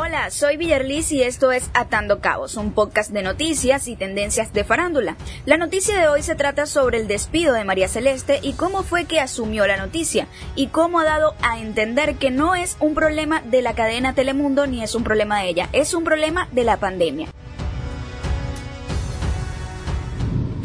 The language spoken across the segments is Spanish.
Hola, soy Villarliz y esto es Atando Cabos, un podcast de noticias y tendencias de farándula. La noticia de hoy se trata sobre el despido de María Celeste y cómo fue que asumió la noticia y cómo ha dado a entender que no es un problema de la cadena Telemundo ni es un problema de ella, es un problema de la pandemia.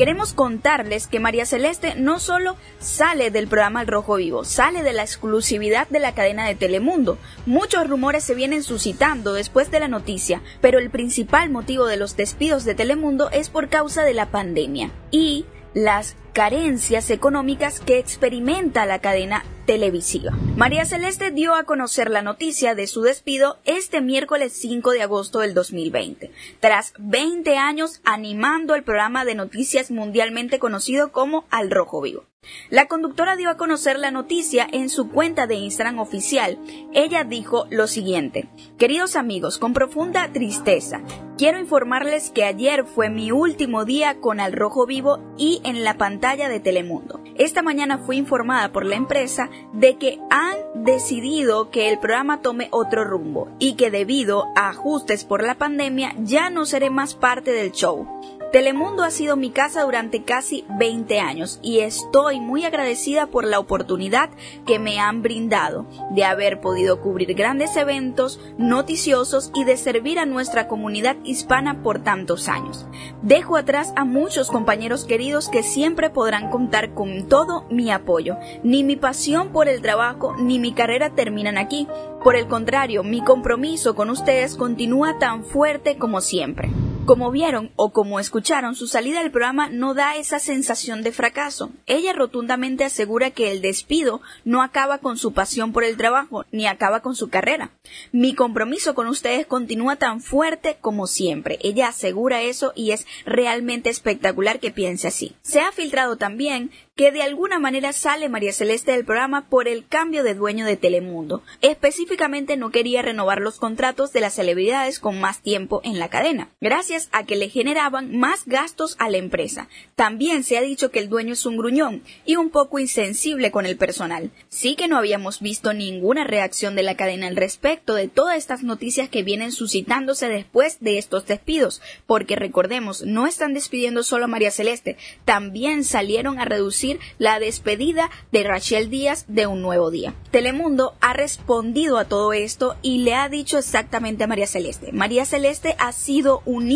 Queremos contarles que María Celeste no solo sale del programa El Rojo Vivo, sale de la exclusividad de la cadena de Telemundo. Muchos rumores se vienen suscitando después de la noticia, pero el principal motivo de los despidos de Telemundo es por causa de la pandemia. Y las carencias económicas que experimenta la cadena televisiva. María Celeste dio a conocer la noticia de su despido este miércoles 5 de agosto del 2020, tras 20 años animando el programa de noticias mundialmente conocido como Al Rojo Vivo. La conductora dio a conocer la noticia en su cuenta de Instagram oficial. Ella dijo lo siguiente, Queridos amigos, con profunda tristeza, quiero informarles que ayer fue mi último día con Al Rojo Vivo y en la pantalla de Telemundo. Esta mañana fui informada por la empresa de que han decidido que el programa tome otro rumbo y que debido a ajustes por la pandemia ya no seré más parte del show. Telemundo ha sido mi casa durante casi 20 años y estoy muy agradecida por la oportunidad que me han brindado de haber podido cubrir grandes eventos noticiosos y de servir a nuestra comunidad hispana por tantos años. Dejo atrás a muchos compañeros queridos que siempre podrán contar con todo mi apoyo. Ni mi pasión por el trabajo ni mi carrera terminan aquí. Por el contrario, mi compromiso con ustedes continúa tan fuerte como siempre. Como vieron o como escucharon, su salida del programa no da esa sensación de fracaso. Ella rotundamente asegura que el despido no acaba con su pasión por el trabajo, ni acaba con su carrera. Mi compromiso con ustedes continúa tan fuerte como siempre. Ella asegura eso y es realmente espectacular que piense así. Se ha filtrado también que de alguna manera sale María Celeste del programa por el cambio de dueño de Telemundo. Específicamente no quería renovar los contratos de las celebridades con más tiempo en la cadena, gracias a que le generaban más gastos a la empresa. También se ha dicho que el dueño es un gruñón y un poco insensible con el personal. Sí que no habíamos visto ninguna reacción de la cadena al respecto de todas estas noticias que vienen suscitándose después de estos despidos, porque recordemos, no están despidiendo solo a María Celeste, también salieron a reducir la despedida de Rachel Díaz de Un Nuevo Día. Telemundo ha respondido a todo esto y le ha dicho exactamente a María Celeste. María Celeste ha sido un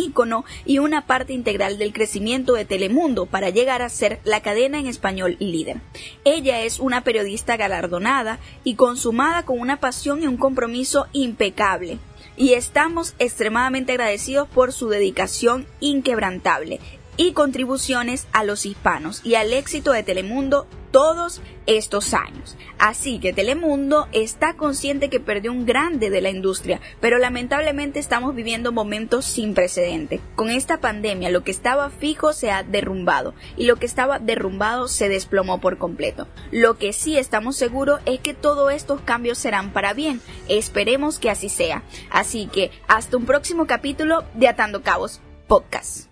y una parte integral del crecimiento de Telemundo para llegar a ser la cadena en español líder. Ella es una periodista galardonada y consumada con una pasión y un compromiso impecable y estamos extremadamente agradecidos por su dedicación inquebrantable y contribuciones a los hispanos y al éxito de Telemundo todos estos años. Así que Telemundo está consciente que perdió un grande de la industria, pero lamentablemente estamos viviendo momentos sin precedente. Con esta pandemia lo que estaba fijo se ha derrumbado y lo que estaba derrumbado se desplomó por completo. Lo que sí estamos seguros es que todos estos cambios serán para bien. Esperemos que así sea. Así que hasta un próximo capítulo de Atando Cabos Podcast.